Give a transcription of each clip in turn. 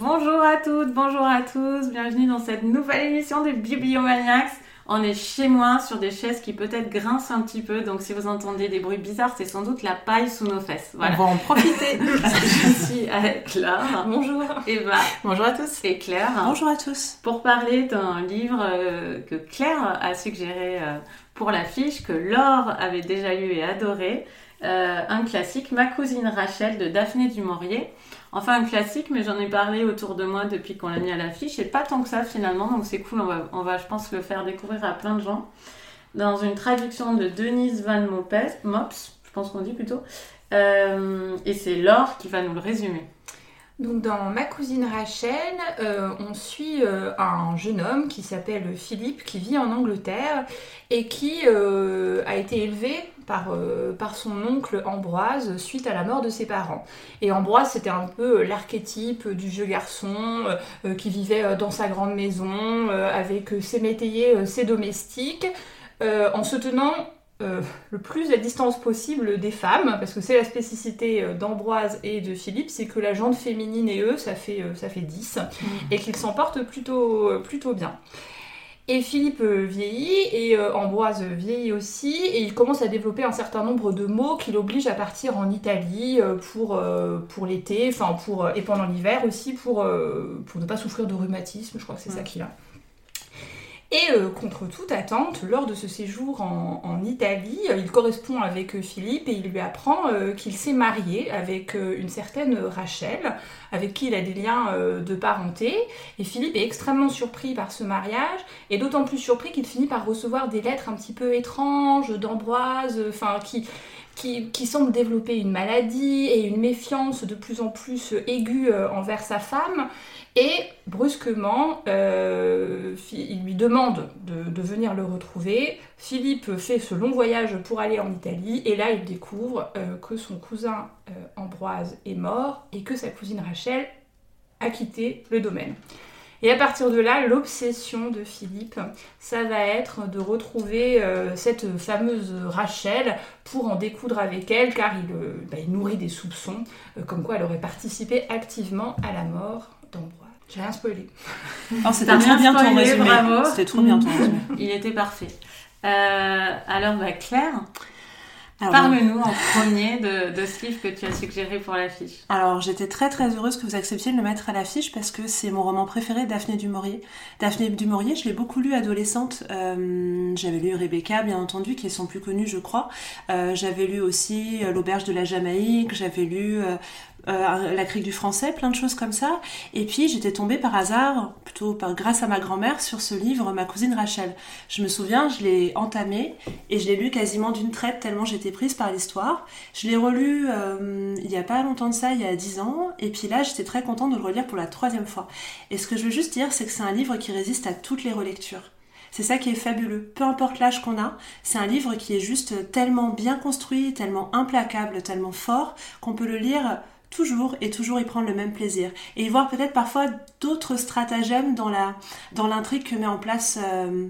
Bonjour à toutes, bonjour à tous, bienvenue dans cette nouvelle émission de Bibliomaniacs. On est chez moi sur des chaises qui peut-être grincent un petit peu, donc si vous entendez des bruits bizarres, c'est sans doute la paille sous nos fesses. Voilà. On va en profiter. Je suis avec Claire. Bonjour. Eva. Bonjour à tous. Et Claire. Bonjour à tous. Pour parler d'un livre euh, que Claire a suggéré euh, pour l'affiche, que Laure avait déjà lu et adoré, euh, un classique, Ma cousine Rachel de Daphné du Maurier. Enfin, un classique, mais j'en ai parlé autour de moi depuis qu'on l'a mis à l'affiche, et pas tant que ça finalement, donc c'est cool, on va, on va, je pense, le faire découvrir à plein de gens. Dans une traduction de Denise Van Mops, je pense qu'on dit plutôt, euh, et c'est Laure qui va nous le résumer. Donc dans Ma cousine Rachel, euh, on suit euh, un jeune homme qui s'appelle Philippe, qui vit en Angleterre et qui euh, a été élevé par, son oncle Ambroise suite à la mort de ses parents. Et Ambroise, c'était un peu l'archétype du vieux garçon qui vivait dans sa grande maison avec ses métayers, ses domestiques, en se tenant euh, le plus à distance possible des femmes, parce que c'est la spécificité euh, d'Ambroise et de Philippe, c'est que la jante féminine et eux, ça fait, euh, ça fait 10, mm. et qu'ils s'en portent plutôt, plutôt bien. Et Philippe vieillit, et Ambroise vieillit aussi, et il commence à développer un certain nombre de mots qui l'obligent à partir en Italie pour, pour l'été, enfin pour, et pendant l'hiver aussi, pour, pour ne pas souffrir de rhumatisme, je crois que c'est ça mm. qu'il a. Et euh, contre toute attente, lors de ce séjour en, Italie, euh, il correspond avec euh, Philippe et il lui apprend qu'il s'est marié avec une certaine Rachel, avec qui il a des liens de parenté. Et Philippe est extrêmement surpris par ce mariage, et d'autant plus surpris qu'il finit par recevoir des lettres un petit peu étranges d'Ambroise, enfin qui, qui, semble développer une maladie et une méfiance de plus en plus aiguë envers sa femme. Et brusquement, euh, il lui demande de, venir le retrouver. Philippe fait ce long voyage pour aller en Italie et là il découvre euh, que son cousin euh, Ambroise est mort et que sa cousine Rachel a quitté le domaine. Et à partir de là, l'obsession de Philippe, ça va être de retrouver cette fameuse Rachel pour en découdre avec elle, car il, bah, il nourrit des soupçons, comme quoi elle aurait participé activement à la mort d'Ambroise. J'ai rien spoilé. C'était trop bien ton résumé. C'était trop bien ton résumé. Il était parfait. Euh, alors, bah, Claire, Parle-nous en premier de, de, ce livre que tu as suggéré pour l'affiche. Alors j'étais très très heureuse que vous acceptiez de le mettre à l'affiche parce que c'est mon roman préféré, Daphné du Maurier. Daphné du Maurier, je l'ai beaucoup lu adolescente. Euh, j'avais lu Rebecca, bien entendu, qui est son plus connu, je crois. Euh, j'avais lu aussi euh, L'auberge de la Jamaïque. J'avais lu euh, la crique du français, plein de choses comme ça. Et puis j'étais tombée par hasard, plutôt par, grâce à ma grand-mère, sur ce livre, Ma cousine Rachel. Je me souviens, je l'ai entamé et je l'ai lu quasiment d'une traite tellement j'étais prise par l'histoire. Je l'ai relu euh, il y a pas longtemps de ça, il y a dix ans, et puis là j'étais très contente de le relire pour la troisième fois. Et ce que je veux juste dire, c'est que c'est un livre qui résiste à toutes les relectures. C'est ça qui est fabuleux. Peu importe l'âge qu'on a, c'est un livre qui est juste tellement bien construit, tellement implacable, tellement fort, qu'on peut le lire toujours et toujours y prendre le même plaisir et y voir peut-être parfois d'autres stratagèmes dans la dans l'intrigue que met en place euh,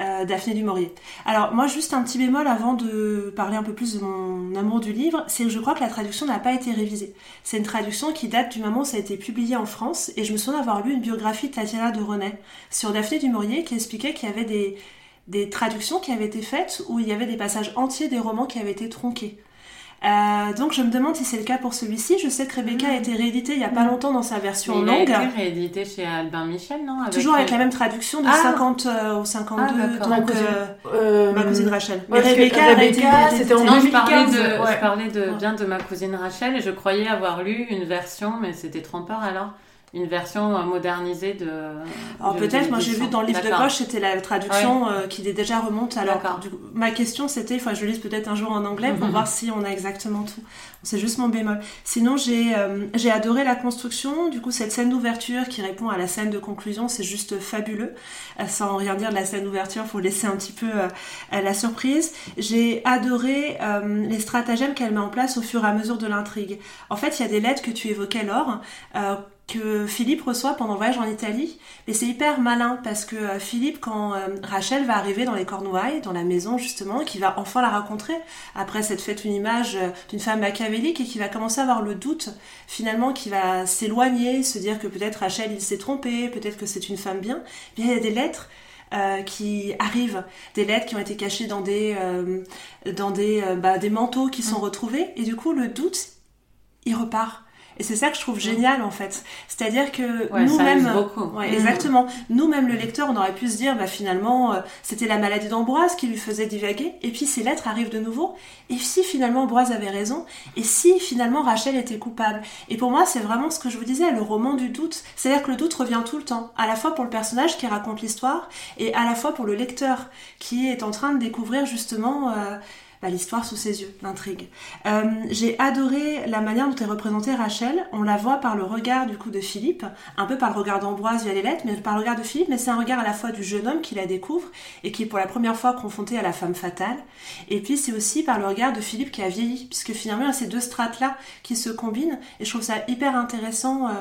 euh, Daphné du Maurier. Alors moi juste un petit bémol avant de parler un peu plus de mon amour du livre, c'est que je crois que la traduction n'a pas été révisée. C'est une traduction qui date du moment où ça a été publié en France et je me souviens d'avoir lu une biographie de Tatiana de René sur Daphné du Maurier qui expliquait qu'il y avait des des traductions qui avaient été faites où il y avait des passages entiers des romans qui avaient été tronqués. Euh, donc je me demande si c'est le cas pour celui-ci. Je sais que Rebecca a mm. été réédité il y a pas mm. longtemps dans sa version longue. Il a été réédité chez Albin Michel, non Toujours avec la même traduction de 50 ah. au 52, ah, donc euh, euh, ma cousine Rachel. Mais Rebecca, Rebecca c'était en 2015. Je parlais, de, je parlais de, bien de ma cousine Rachel et je croyais avoir lu une version, mais c'était trompeur alors une version euh, modernisée de. Alors peut-être, moi j'ai vu dans le livre de poche, c'était la traduction euh, qui est déjà remonte. Alors ma question c'était, enfin je le lise peut-être un jour en anglais pour mhm. voir si on a exactement tout. C'est juste mon bémol. Sinon j'ai euh, j'ai adoré la construction. Du coup cette scène d'ouverture qui répond à la scène de conclusion, c'est juste fabuleux. sans rien dire de la scène d'ouverture, faut laisser un petit peu la surprise. J'ai adoré les stratagèmes qu'elle met en place au fur et à mesure de l'intrigue. En fait, il y a des lettres que tu évoquais, Laure que Philippe reçoit pendant le voyage en Italie. Mais c'est hyper malin parce que euh, Philippe, quand euh, Rachel va arriver dans les Cornouailles, dans la maison justement, qui va enfin la rencontrer, après cette fête une image euh, d'une femme machiavélique et qui va commencer à avoir le doute finalement, qui va s'éloigner, se dire que peut-être Rachel il s'est trompé, peut-être que c'est une femme bien, bien il y a des lettres qui arrivent, des lettres qui ont été cachées dans des, dans des, bah, des manteaux qui sont mm. retrouvés, et du coup le doute, il repart. Et c'est ça que je trouve génial en fait. C'est-à-dire que nous-mêmes, ouais, mm. exactement, nous-mêmes le lecteur, on aurait pu se dire, bah finalement, euh, c'était la maladie d'Ambroise qui lui faisait divaguer. Et puis ces lettres arrivent de nouveau. Et si finalement Ambroise avait raison, et si finalement Rachel était coupable? Et pour moi, c'est vraiment ce que je vous disais, le roman du doute. C'est-à-dire que le doute revient tout le temps, à la fois pour le personnage qui raconte l'histoire, et à la fois pour le lecteur qui est en train de découvrir justement. Euh, l'histoire sous ses yeux, l'intrigue. Euh, j'ai adoré la manière dont est représentée Rachel. On la voit par le regard du coup de Philippe, un peu par le regard d'Ambroise via les lettres, mais par le regard de Philippe, mais c'est un regard à la fois du jeune homme qui la découvre et qui est pour la première fois confronté à la femme fatale. Et puis c'est aussi par le regard de Philippe qui a vieilli, puisque finalement il y a ces deux strates-là qui se combinent. Et je trouve ça hyper intéressant. Euh,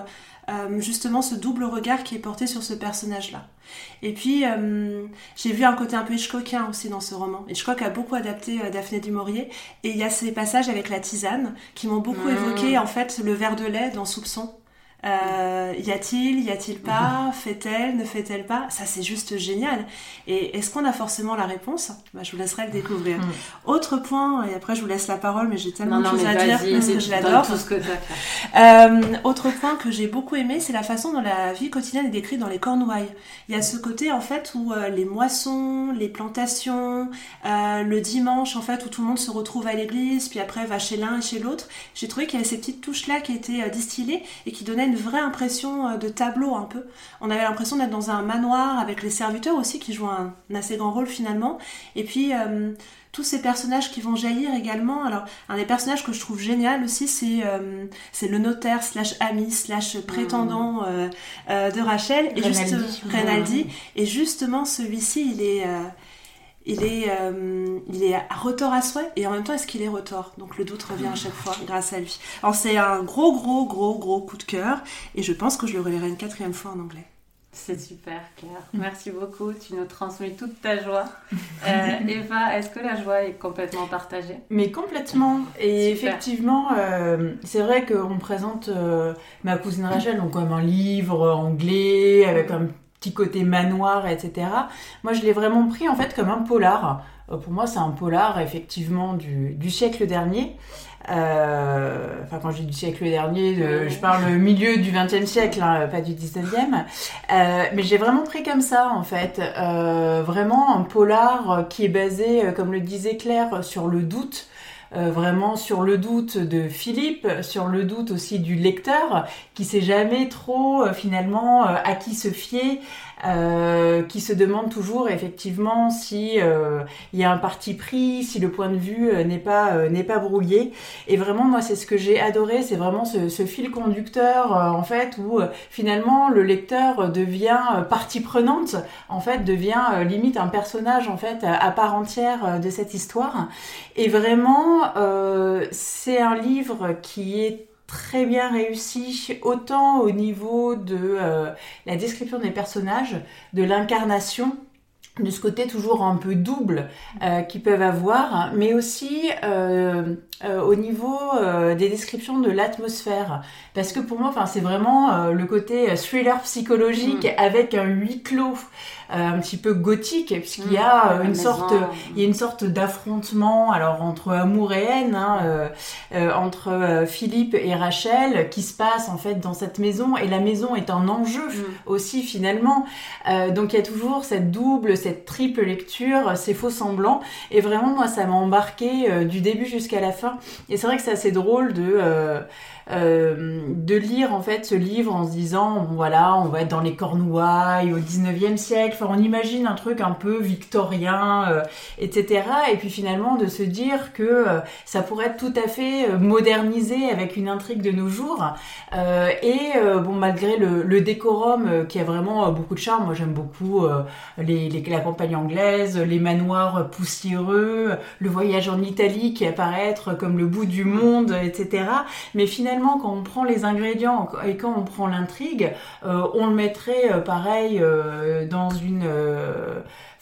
euh, justement ce double regard qui est porté sur ce personnage-là. Et puis, euh, j'ai vu un côté un peu Hitchcockien aussi dans ce roman. Hitchcock a beaucoup adapté euh, Daphné du Maurier, et il y a ces passages avec la tisane qui m'ont beaucoup mmh. évoqué en fait le verre de lait dans Soupçon. Euh, y a-t-il, y a-t-il pas Fait-elle, ne fait-elle pas? Ça, c'est juste génial. Et est-ce qu'on a forcément la réponse? Bah, Je vous laisserai le découvrir. Hmm. Autre point, et après je vous laisse la parole, mais j'ai tellement de choses à dire parce que je l'adore. Euh, autre point que j'ai beaucoup aimé, c'est la façon dont la vie quotidienne est décrite dans les Cornouailles. Il y a ce côté en fait où euh, les moissons, les plantations, euh, le dimanche en fait où tout le monde se retrouve à l'église, puis après va chez l'un et chez l'autre. J'ai trouvé qu'il y avait ces petites touches là qui étaient distillées et qui donnaient une vraie impression euh, de tableau un peu. On avait l'impression d'être dans un manoir avec les serviteurs aussi qui jouent un, assez grand rôle finalement. Et puis euh, tous ces personnages qui vont jaillir également. Alors un des personnages que je trouve génial aussi c'est euh, c'est le notaire slash ami slash prétendant de Rachel et juste Renaldi. Et justement celui-ci il est il est, euh, il est à retort à souhait et en même temps est-ce qu'il est retort? Donc le doute revient à chaque fois grâce à lui. Alors c'est un gros gros gros gros coup de cœur et je pense que je le relirai une quatrième fois en anglais. C'est super Claire, merci beaucoup, tu nous transmets toute ta joie. Euh, Eva, est-ce que la joie est complètement partagée? Mais complètement, et effectivement, euh, c'est vrai qu'on présente ma cousine Rachel, donc comme un livre anglais avec un petit côté manoir, etc. Moi, je l'ai vraiment pris en fait comme un polar. Euh, pour moi, c'est un polar effectivement du, du siècle dernier. Euh, enfin, quand je dis du siècle dernier, je parle milieu du XXe siècle, hein, pas du XIXe. Euh, mais j'ai vraiment pris comme ça, en fait. Euh, vraiment un polar qui est basé, comme le disait Claire, sur le doute. Euh, vraiment sur le doute de Philippe, sur le doute aussi du lecteur, qui sait jamais trop euh, finalement euh, à qui se fier, qui se demande toujours effectivement si il y a un parti pris, si le point de vue n'est pas n'est pas brouillé. Et vraiment moi c'est ce que j'ai adoré, c'est vraiment ce, ce, fil conducteur en fait où finalement le lecteur devient partie prenante, en fait devient limite un personnage en fait à part entière de cette histoire. Et vraiment euh, c'est un livre qui est très bien réussi, autant au niveau de euh, la description des personnages, de l'incarnation, de ce côté toujours un peu double euh, qu'ils peuvent avoir, mais aussi au niveau des descriptions de l'atmosphère. Parce que pour moi, c'est vraiment le côté thriller psychologique mm. avec un huis clos. Euh, un petit peu gothique puisqu'il y a mmh, euh, une sorte il y a une sorte d'affrontement alors entre amour et haine hein, euh, entre Philippe et Rachel qui se passe en fait dans cette maison et la maison est un enjeu mmh. aussi finalement donc il y a toujours cette double cette triple lecture ces faux semblants et vraiment moi ça m'a embarqué du début jusqu'à la fin et c'est vrai que c'est assez drôle de euh, de lire en fait ce livre en se disant voilà on va être dans les Cornouailles au 19e siècle. Enfin on imagine un truc un peu victorien euh, etc et puis finalement de se dire que euh, ça pourrait être tout à fait modernisé avec une intrigue de nos jours. Et bon malgré le, décorum qui a vraiment beaucoup de charme moi j'aime beaucoup les, la campagne anglaise, les manoirs poussiéreux, le voyage en Italie qui apparaît comme le bout du monde, etc. Mais finalement, quand on prend les ingrédients et quand on prend l'intrigue, on le mettrait pareil dans une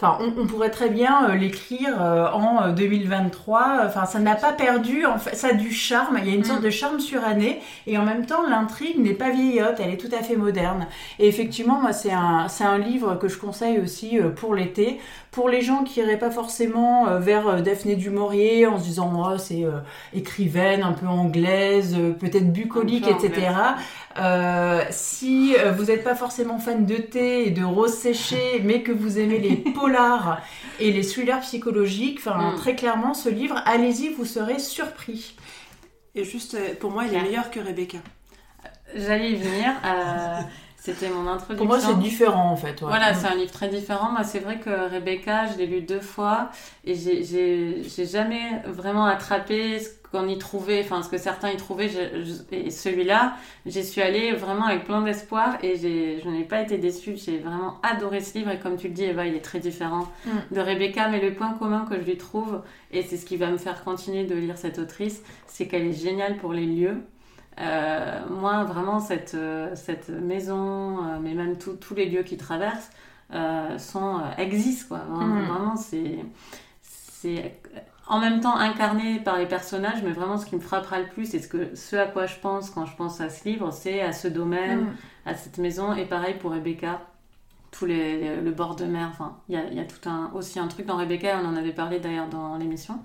Enfin, on, pourrait très bien euh, l'écrire euh, en 2023. Euh, enfin, ça n'a pas perdu. En fait, ça a du charme. Il y a une sorte mm. de charme suranné. Et en même temps, l'intrigue n'est pas vieillotte. Elle est tout à fait moderne. Et effectivement, moi, c'est un, c'est un livre que je conseille aussi pour l'été. Pour les gens qui iraient pas forcément vers Daphné du Maurier en se disant, oh, c'est écrivaine, un peu anglaise, peut-être bucolique, etc. Euh, si euh, vous n'êtes pas forcément fan de thé et de rose séchée, mais que vous aimez les polars et les thrillers psychologiques, enfin mm. très clairement, ce livre, allez-y, vous serez surpris. Et juste, euh, pour moi, il est meilleur que Rebecca. J'allais y venir. C'était mon introduction. Pour moi, c'est différent en fait. Voilà, mm. c'est un livre très différent. Moi, c'est vrai que Rebecca, je l'ai lu deux fois et j'ai jamais vraiment attrapé ce qu'on y trouvait, enfin ce que certains y trouvaient. et celui-là, j'y suis allée vraiment avec plein d'espoir et je n'ai pas été déçue. J'ai vraiment adoré ce livre et comme tu le dis, Eva, il est très différent mm. de Rebecca. Mais le point commun que je lui trouve, et c'est ce qui va me faire continuer de lire cette autrice, c'est qu'elle est géniale pour les lieux. Euh, moi, vraiment, cette, euh, cette maison, euh, mais même tous les lieux qui traversent, sont, existent. Quoi. Mm. Vraiment, c'est, c'est en même temps incarné par les personnages, mais vraiment ce qui me frappera le plus, et ce, que, ce à quoi je pense quand je pense à ce livre, c'est à ce domaine, mm. à cette maison, et pareil pour Rebecca. Tout les, le bord de mer, enfin, il y a, y a, tout un, aussi un truc dans Rebecca, on en avait parlé d'ailleurs dans l'émission.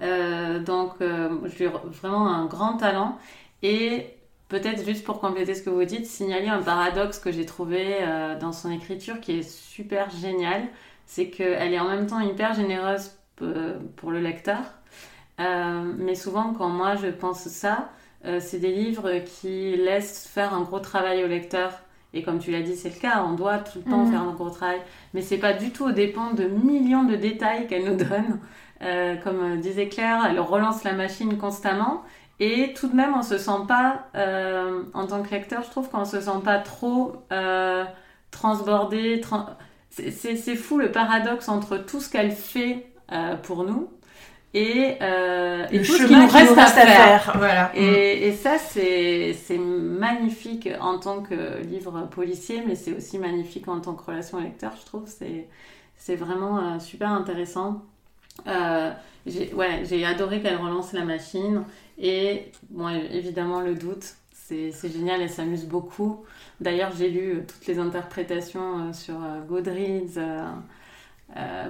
donc, je lui vraiment un grand talent. Et peut-être juste pour compléter ce que vous dites, signaler un paradoxe que j'ai trouvé euh, dans son écriture qui est super génial. C'est qu'elle est en même temps hyper généreuse euh, pour le lecteur. Euh, mais souvent, quand moi je pense ça, c'est des livres qui laissent faire un gros travail au lecteur. Et comme tu l'as dit, c'est le cas, on doit tout le temps mhm. faire un gros travail. Mais c'est pas du tout au dépend de millions de détails qu'elle nous donne. comme disait Claire, elle relance la machine constamment. Et tout de même, on se sent pas, euh, en tant que lecteur, je trouve qu'on se sent pas trop euh, transbordé. C'est fou le paradoxe entre tout ce qu'elle fait euh, pour nous et, et tout ce qui nous reste, à, faire. Voilà. Et, et, ça, c'est magnifique en tant que livre policier, mais c'est aussi magnifique en tant que relation lecteur, je trouve. C'est vraiment super intéressant. j'ai ouais, adoré qu'elle relance la machine. Et bon, évidemment, le doute, c'est génial, elle s'amuse beaucoup. D'ailleurs, j'ai lu euh, toutes les interprétations euh, sur euh, Goodreads euh,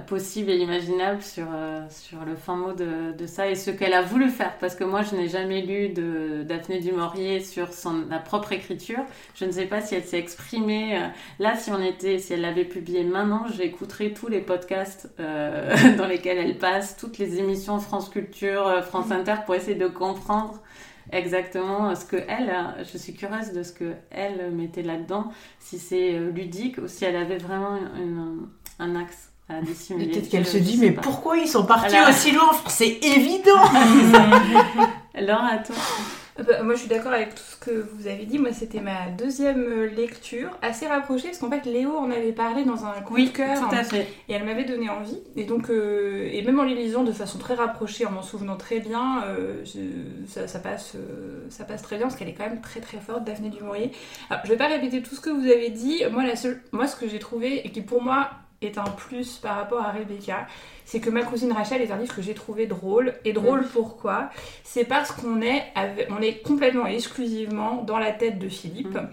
possible et imaginable sur, sur le fin mot de, de ça et ce qu'elle a voulu faire. Parce que moi, je n'ai jamais lu de Daphné du Maurier sur son, sa propre écriture. Je ne sais pas si elle s'est exprimée. là, si on était, si elle l'avait publié maintenant, j'écouterais tous les podcasts dans lesquels elle passe, toutes les émissions France Culture, France Inter pour essayer de comprendre exactement ce que elle, je suis curieuse de ce que elle mettait là-dedans, si c'est ludique ou si elle avait vraiment un axe à dissimuler. Peut-être qu'elle se dit, mais pourquoi ils sont partis aussi loin? C'est évident Alors à toi euh, bah, moi, je suis d'accord avec tout ce que vous avez dit. Moi, c'était ma deuxième lecture, assez rapprochée, parce qu'en fait, Léo en avait parlé dans un coup oui, de cœur. Tout à fait. Et elle m'avait donné envie. Et donc, euh, et même en les lisant de façon très rapprochée, en m'en souvenant très bien, euh, ça, passe, ça passe très bien, parce qu'elle est quand même très très forte, Daphné du Maurier. Alors, je vais pas répéter tout ce que vous avez dit. Moi, la seule, moi, ce que j'ai trouvé, et qui pour moi est un plus par rapport à Rebecca, c'est que ma cousine Rachel est un livre que j'ai trouvé drôle. Et drôle pourquoi? C'est parce qu'on est, on est complètement et exclusivement dans la tête de Philippe, mm.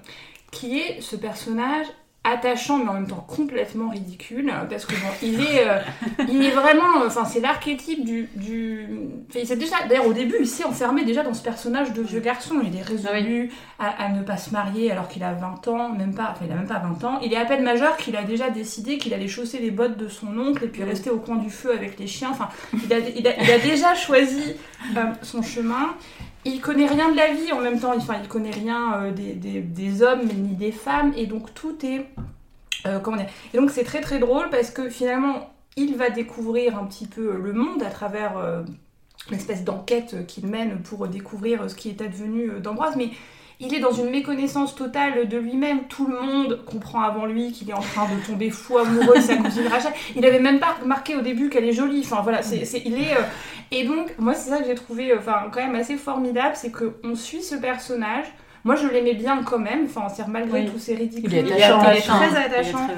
qui est ce personnage attachant mais en même temps complètement ridicule parce que bon il est euh, il est vraiment enfin c'est l'archétype du du c'est déjà d'ailleurs au début il s'est enfermé déjà dans ce personnage de vieux garçon. Il est résolu à, ne pas se marier alors qu'il a 20 ans même pas enfin il a même pas 20 ans. Il est à peine majeur qu'il a déjà décidé qu'il allait chausser les bottes de son oncle et puis rester au coin du feu avec les chiens. Enfin il a, il a, déjà choisi euh, son chemin il connaît rien de la vie en même temps, enfin il connaît rien euh, des, hommes ni des femmes. Et donc tout est euh, comment dire. Et donc c'est très très drôle parce que finalement il va découvrir un petit peu le monde à travers euh, l'espèce d'enquête qu'il mène pour découvrir ce qui est advenu d'Ambroise. Mais il est dans une méconnaissance totale de lui-même. Tout le monde comprend avant lui qu'il est en train de tomber fou amoureux de sa cousine Rachel. Il avait même pas remarqué au début qu'elle est jolie. Enfin voilà, c'est, c'est- il est. euh, Et donc, moi, c'est ça que j'ai trouvé, euh, enfin, quand même assez formidable, c'est qu'on suit ce personnage. Moi, je l'aimais bien quand même. Enfin, c'est malgré Oui. tous ses ridicules. Il est Il est attachant, attachant. très Il est très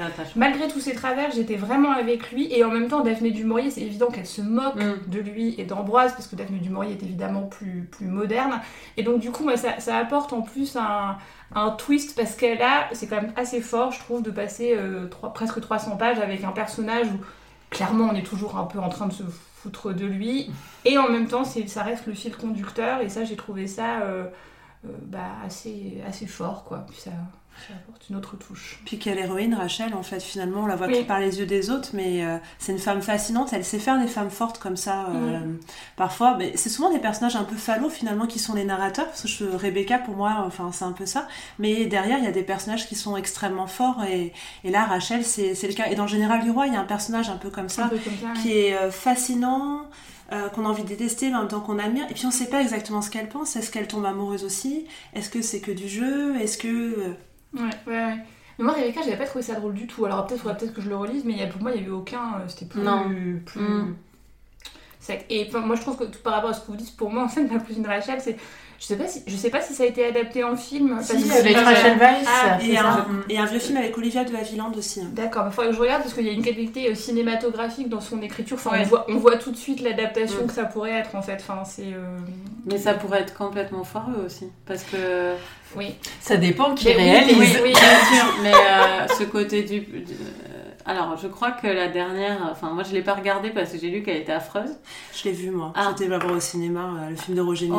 attachant. Malgré tous ses travers, j'étais vraiment avec lui. Et en même temps, Daphné du Maurier, c'est évident qu'elle se moque Mm. de lui et d'Ambroise, parce que Daphné du Maurier est évidemment plus, plus moderne. Et donc, du coup, moi, ça, ça apporte en plus un, un twist, parce qu'elle a, c'est quand même assez fort, je trouve, de passer euh, trois- presque 300 pages avec un personnage où, clairement, on est toujours un peu en train de se foutre de lui. Et en même temps, ça reste le fil conducteur. Et ça, j'ai trouvé ça euh, bah, assez, assez fort, quoi. Puis ça, ça apporte une autre touche. Puis quelle héroïne, Rachel, en fait, finalement, on la voit Oui. que par les yeux des autres, mais euh, c'est une femme fascinante, elle sait faire des femmes fortes comme ça, euh, parfois. Mais c'est souvent des personnages un peu fallot, finalement, qui sont les narrateurs, parce que je, Rebecca, pour moi, enfin, c'est un peu ça. Mais derrière, il y a des personnages qui sont extrêmement forts, et, et là, Rachel, c'est le cas. Et dans le Général du Roi, il y a un personnage un peu comme ça, Un peu comme ça, ouais. qui est euh, fascinant, euh, qu'on a envie de détester, mais en même temps qu'on admire. Et puis on sait pas exactement ce qu'elle pense. Est-ce qu'elle tombe amoureuse aussi? Est-ce que c'est que du jeu? Est-ce que... euh, Ouais, ouais, ouais. Mais moi, Rebecca, j'avais pas trouvé ça drôle du tout. Alors peut-être faudrait peut-être que je le relise, mais a, pour moi, il y avait aucun. euh, C'était plus. Non. plus Mm. sec. Et enfin, moi, je trouve que tout par rapport à ce que vous dites, pour moi, en fait, ma cousine Rachel, c'est. Je sais pas si, je sais pas si ça a été adapté en film. Si, parce que- avec Rachel Weisz. Ah, c'est Et un, et un vieux film avec Olivia de Havilland aussi. hein. D'accord, il faudrait que je regarde parce qu'il y a une qualité euh, cinématographique dans son écriture. Enfin, Ouais. on, voit, on voit tout de suite l'adaptation Mm. que ça pourrait être en fait. Enfin, c'est. euh, Mais ça pourrait être complètement foireux aussi. Parce que. Oui. Ça dépend qui réalise. oui, oui. Bien sûr, mais euh, ce côté du. du- alors, je crois que la dernière. Enfin, moi, je l'ai pas regardée parce que j'ai lu qu'elle était affreuse. Je l'ai vu moi. Ah. C'était voir au cinéma, euh, le film de Roger Ouais.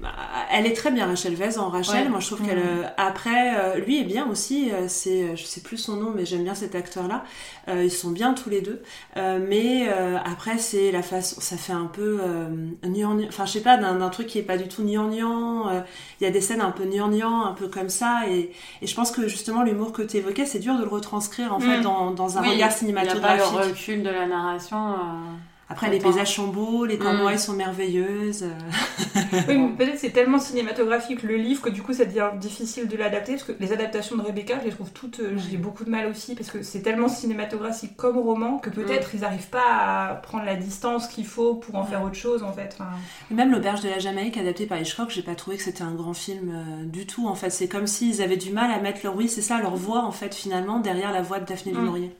Bah, Elle est très bien, Rachel Weisz en Rachel. Ouais. Moi, je trouve Mhm. qu'elle. euh, Après, euh, lui est bien aussi. euh, C'est, euh, je sais plus son nom, mais j'aime bien cet acteur-là. Euh, ils sont bien tous les deux. Euh, mais euh, après, c'est la façon. Ça fait un peu euh, gnangnan- Enfin, je sais pas, d'un truc qui est pas du tout. Euh, Il y a des scènes un peu gnangnan, un peu comme ça. Et, et je pense que justement, l'humour que tu évoquais, c'est dur de le retranscrire en fait Mhm. dans, dans un Oui, regard Il n'y a pas le cinématographique. recul de la narration. Après, les paysages sont beaux, les Mm. cornouailles sont merveilleuses. euh, Oui, mais peut-être c'est tellement cinématographique le livre que du coup ça devient difficile de l'adapter parce que les adaptations de Rebecca, je les trouve toutes, euh, j'ai beaucoup de mal aussi parce que c'est tellement cinématographique comme roman que peut-être ils n'arrivent pas à prendre la distance qu'il faut pour en faire autre chose en fait. Enfin, Et Même l'auberge de la Jamaïque adapté par Hitchcock, j'ai pas trouvé que c'était un grand film euh, du tout. En fait, c'est comme s'ils avaient du mal à mettre leur oui, c'est ça, leur voix en fait finalement derrière la voix de Daphné du Mm. Maurier.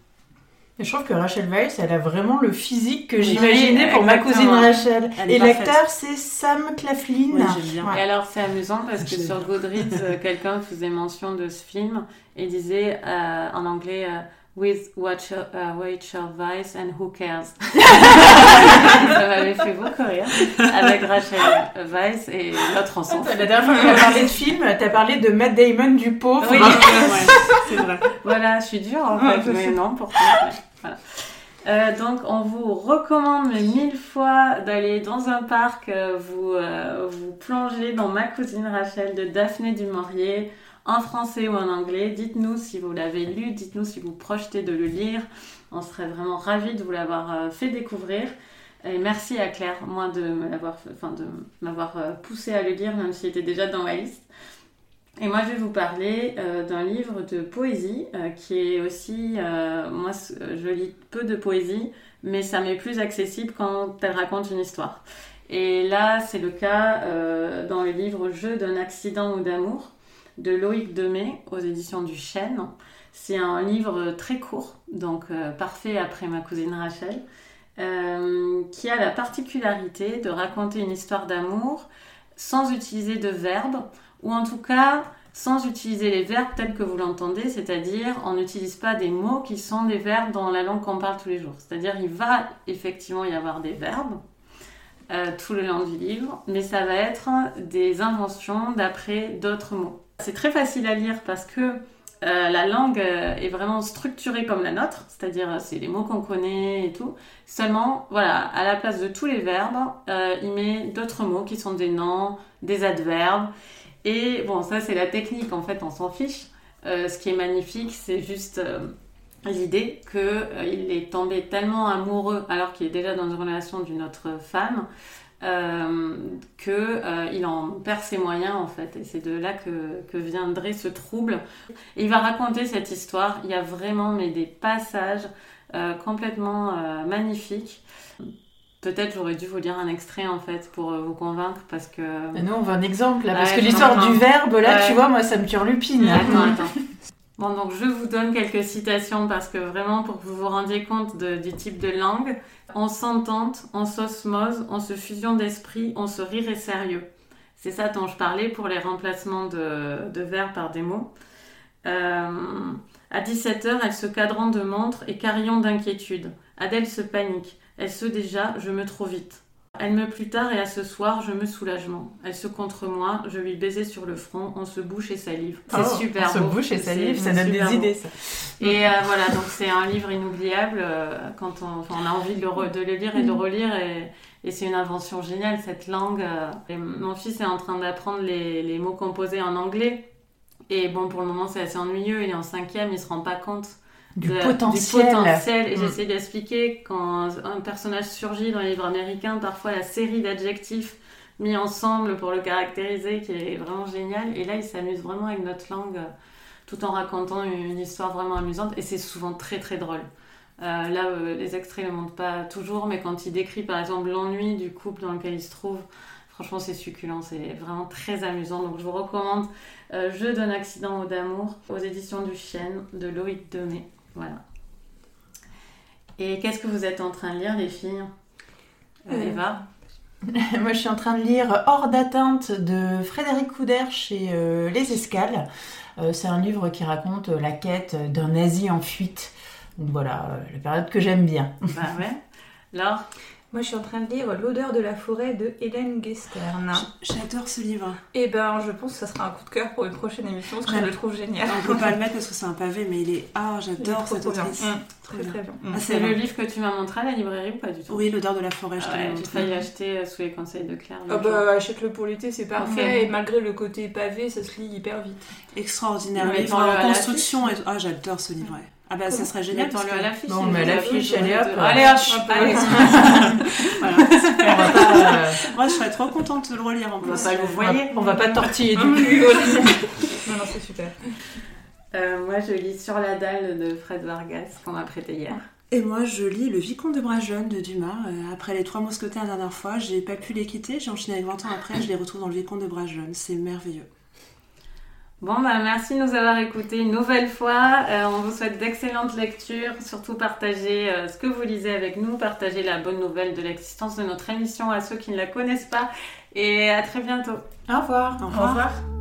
Et je trouve que Rachel Weisz, elle a vraiment le physique que Oui, j'imaginais pour ma cousine exactement. Rachel. Et l'acteur, c'est Sam Claflin. Oui, j'aime bien. Ouais. Et alors, c'est amusant parce que sur Goodreads, euh, quelqu'un faisait mention de ce film et disait euh, en anglais euh, With Rachel, uh, Rachel Weisz and Who Cares? Ça m'avait fait beaucoup rire avec Rachel Weisz et l'autre fout. La dernière fois qu'on a parlé de film, t'as parlé de Matt Damon du pauvre. Oui. c'est vrai. Voilà, je suis dure en Ouais, fait, mais non, pourtant. ouais, Euh, donc, on vous recommande mille fois d'aller dans un parc, euh, vous, euh, vous plonger dans Ma cousine Rachel de Daphné du Maurier, en français ou en anglais. Dites-nous si vous l'avez lu, dites-nous si vous projetez de le lire. On serait vraiment ravis de vous l'avoir fait découvrir. Et merci à Claire, moi, de m'avoir poussé à le lire, même s'il était déjà dans ma liste. Et moi, je vais vous parler euh, d'un livre de poésie euh, qui est aussi, euh, moi, je lis peu de poésie, mais ça m'est plus accessible quand elle raconte une histoire. Et là, c'est le cas dans le livre Jeu d'un accident ou d'amour de Loïc Demey aux éditions du Chêne. C'est un livre très court, donc parfait après ma cousine Rachel, qui a la particularité de raconter une histoire d'amour sans utiliser de verbes, ou en tout cas sans utiliser les verbes tels que vous l'entendez, c'est-à-dire on n'utilise pas des mots qui sont des verbes dans la langue qu'on parle tous les jours. C'est-à-dire il va effectivement y avoir des verbes euh, tout le long du livre, mais ça va être des inventions d'après d'autres mots. C'est très facile à lire parce que euh, la langue euh, est vraiment structurée comme la nôtre, c'est-à-dire c'est les mots qu'on connaît et tout. Seulement, voilà, à la place de tous les verbes, il met d'autres mots qui sont des noms, des adverbes. Et bon, ça c'est la technique, en fait, on s'en fiche. Euh, ce qui est magnifique, c'est juste euh, l'idée qu'il euh, est tombé tellement amoureux alors qu'il est déjà dans une relation d'une autre femme qu'il en perd ses moyens en fait. Et c'est de là que, que, viendrait ce trouble. il va raconter cette histoire. Il y a vraiment mais, des passages complètement magnifiques. Peut-être j'aurais dû vous lire un extrait en fait pour vous convaincre parce que. Mais non, on veut un exemple là, parce que l'histoire du verbe là, tu vois, moi ça me turlupine. Attends, attends. Bon, donc je vous donne quelques citations parce que vraiment pour que vous vous rendiez compte de, du type de langue, on s'entente, on s'osmose, on se fusion d'esprit, on se rirait sérieux. C'est ça dont je parlais pour les remplacements de, de verbes par des mots. Euh, à 17h, elle se cadrant de montre et carillon d'inquiétude. Adèle se panique. Elle se déjà, je me trop vite? Elle me plus tard et à ce soir, je me soulagement. Elle se contre moi, je lui baisais sur le front, on se bouche et salive. C'est oh, super on se bouche et salive, ça donne des idées ça. Et euh, voilà, donc c'est un livre inoubliable euh, quand on, on, a envie de le, de le lire et de mm. relire et, et c'est une invention géniale cette langue. Euh. Et mon fils est en train d'apprendre les, les mots composés en anglais. Et bon, pour le moment, c'est assez ennuyeux. Il est en cinquième, il se rend pas compte du, potentiel. du potentiel. Et mm. j'essaie d'expliquer quand un personnage surgit dans les livres américains, parfois la série d'adjectifs mis ensemble pour le caractériser qui est vraiment génial. Et là, il s'amuse vraiment avec notre langue tout en racontant une histoire vraiment amusante. Et c'est souvent très très drôle. Euh, là, euh, les extraits ne le montrent pas toujours, mais quand il décrit par exemple l'ennui du couple dans lequel il se trouve, franchement, c'est succulent, c'est vraiment très amusant. Donc, je vous recommande euh, Jeu d'un accident ou d'amour aux éditions du Chêne de Loïc Demey. Voilà. Et qu'est-ce que vous êtes en train de lire, les filles? Euh, euh, Eva? Moi, je suis en train de lire Hors d'atteinte de Frédéric Couder chez euh, Les Escales. c'est un livre qui raconte la quête d'un nazi en fuite. Donc voilà, la période que j'aime bien. Bah ouais. Laure? Moi, je suis en train de lire L'odeur de la forêt de Hélène Gestern. J'adore ce livre. Et eh ben, je pense que ça sera un coup de cœur pour une prochaine émission parce que je le trouve génial. On peut pas le mettre parce que c'est un pavé, mais il est. Ah, j'adore cette autrice. Mmh. Très, très bien. Ah, c'est le livre que tu m'as montré à la librairie ou pas du tout? Oui, L'odeur de la forêt, je t'ai montré. Tu failli l'acheter euh, sous les conseils de Claire. Ah bah, achète-le pour l'été, c'est parfait. Et malgré le côté pavé, ça se lit hyper vite. Extraordinaire. Livre en construction. Et... Ah, j'adore ce livre. Ah bah ça serait génial. Mettons-le à l'affiche. Bon, on met à l'affiche, allez hop. Allez hop. Allez. voilà, super. Euh, Moi, je serais trop contente de le relire en plus. On va pas le voyer. On va pas tortiller du cul. non, non, c'est super. Euh, moi, je lis Sur la dalle de Fred Vargas qu'on m'a prêté hier. Et moi, je lis Le Vicomte de Brageonne de Dumas. Euh, après les Trois Mousquetaires la dernière fois, j'ai pas pu les quitter. J'ai enchaîné avec 20 ans après, je les retrouve dans Le Vicomte de Brageonne. C'est merveilleux. Bon, bah, merci de nous avoir écoutés une nouvelle fois. Euh, on vous souhaite d'excellentes lectures. Surtout partagez euh, ce que vous lisez avec nous. Partagez la bonne nouvelle de l'existence de notre émission à ceux qui ne la connaissent pas. Et à très bientôt. Au revoir. Au revoir. Au revoir.